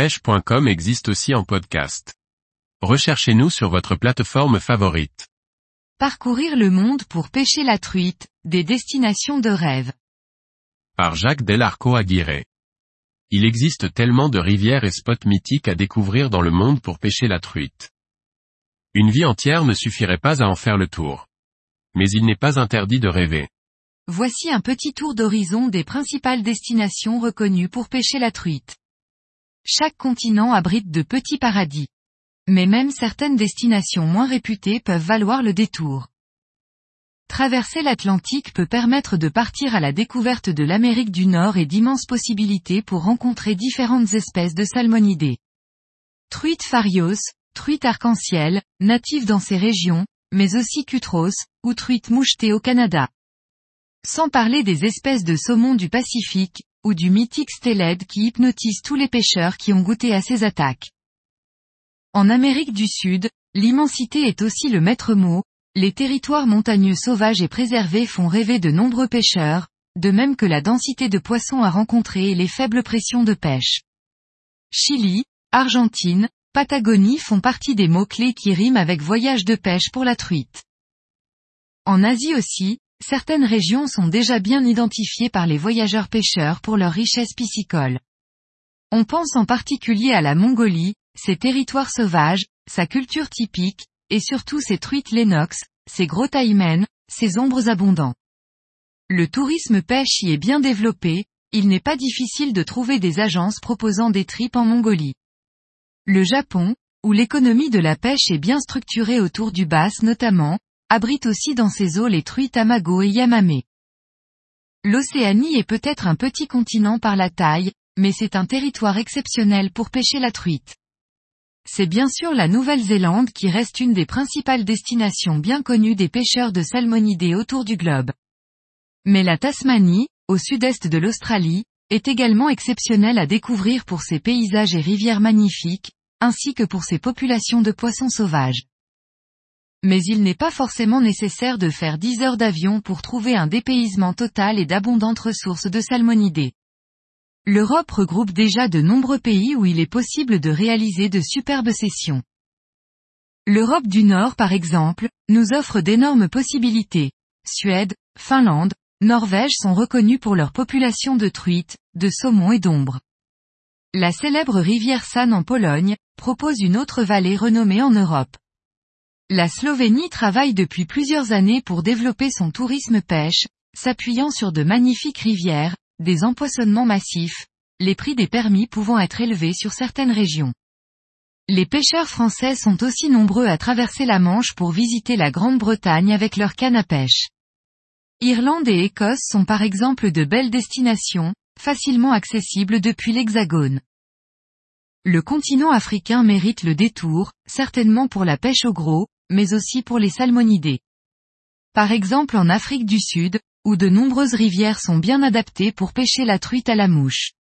pêche.com existe aussi en podcast. Recherchez-nous sur votre plateforme favorite. Parcourir le monde pour pêcher la truite, des destinations de rêve. Par Jacques Delarco Aguirre. Il existe tellement de rivières et spots mythiques à découvrir dans le monde pour pêcher la truite. Une vie entière ne suffirait pas à en faire le tour. Mais il n'est pas interdit de rêver. Voici un petit tour d'horizon des principales destinations reconnues pour pêcher la truite. Chaque continent abrite de petits paradis. Mais même certaines destinations moins réputées peuvent valoir le détour. Traverser l'Atlantique peut permettre de partir à la découverte de l'Amérique du Nord et d'immenses possibilités pour rencontrer différentes espèces de salmonidés. Truite farios, truite arc-en-ciel, native dans ces régions, mais aussi cutros, ou truite mouchetée au Canada. Sans parler des espèces de saumon du Pacifique, ou du mythique stellède qui hypnotise tous les pêcheurs qui ont goûté à ces attaques. En Amérique du Sud, l'immensité est aussi le maître mot, les territoires montagneux sauvages et préservés font rêver de nombreux pêcheurs, de même que la densité de poissons à rencontrer et les faibles pressions de pêche. Chili, Argentine, Patagonie font partie des mots-clés qui riment avec voyage de pêche pour la truite. En Asie aussi, certaines régions sont déjà bien identifiées par les voyageurs pêcheurs pour leur richesse piscicole. On pense en particulier à la Mongolie, ses territoires sauvages, sa culture typique, et surtout ses truites lénox, ses gros taïmens, ses ombres abondants. Le tourisme pêche y est bien développé, il n'est pas difficile de trouver des agences proposant des tripes en Mongolie. Le Japon, où l'économie de la pêche est bien structurée autour du bass notamment, abrite aussi dans ses eaux les truites Amago et Yamame. L'Océanie est peut-être un petit continent par la taille, mais c'est un territoire exceptionnel pour pêcher la truite. C'est bien sûr la Nouvelle-Zélande qui reste une des principales destinations bien connues des pêcheurs de salmonidés autour du globe. Mais la Tasmanie, au sud-est de l'Australie, est également exceptionnelle à découvrir pour ses paysages et rivières magnifiques, ainsi que pour ses populations de poissons sauvages mais il n'est pas forcément nécessaire de faire 10 heures d'avion pour trouver un dépaysement total et d'abondantes ressources de salmonidés. L'Europe regroupe déjà de nombreux pays où il est possible de réaliser de superbes sessions. L'Europe du Nord par exemple, nous offre d'énormes possibilités. Suède, Finlande, Norvège sont reconnus pour leur population de truites, de saumons et d'ombres. La célèbre rivière San en Pologne, propose une autre vallée renommée en Europe. La Slovénie travaille depuis plusieurs années pour développer son tourisme pêche, s'appuyant sur de magnifiques rivières, des empoisonnements massifs, les prix des permis pouvant être élevés sur certaines régions. Les pêcheurs français sont aussi nombreux à traverser la Manche pour visiter la Grande-Bretagne avec leur canne à pêche. Irlande et Écosse sont par exemple de belles destinations, facilement accessibles depuis l'Hexagone. Le continent africain mérite le détour, certainement pour la pêche au gros, mais aussi pour les salmonidés. Par exemple en Afrique du Sud, où de nombreuses rivières sont bien adaptées pour pêcher la truite à la mouche.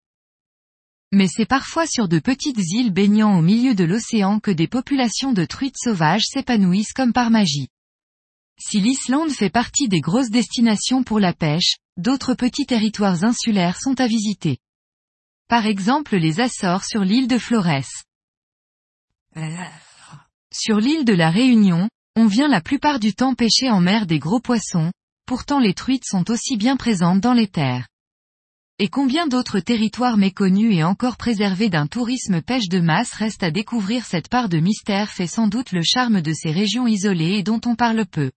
Mais c'est parfois sur de petites îles baignant au milieu de l'océan que des populations de truites sauvages s'épanouissent comme par magie. Si l'Islande fait partie des grosses destinations pour la pêche, d'autres petits territoires insulaires sont à visiter. Par exemple les Açores sur l'île de Flores. Sur l'île de la Réunion, on vient la plupart du temps pêcher en mer des gros poissons, pourtant les truites sont aussi bien présentes dans les terres. Et combien d'autres territoires méconnus et encore préservés d'un tourisme pêche de masse restent à découvrir cette part de mystère fait sans doute le charme de ces régions isolées et dont on parle peu.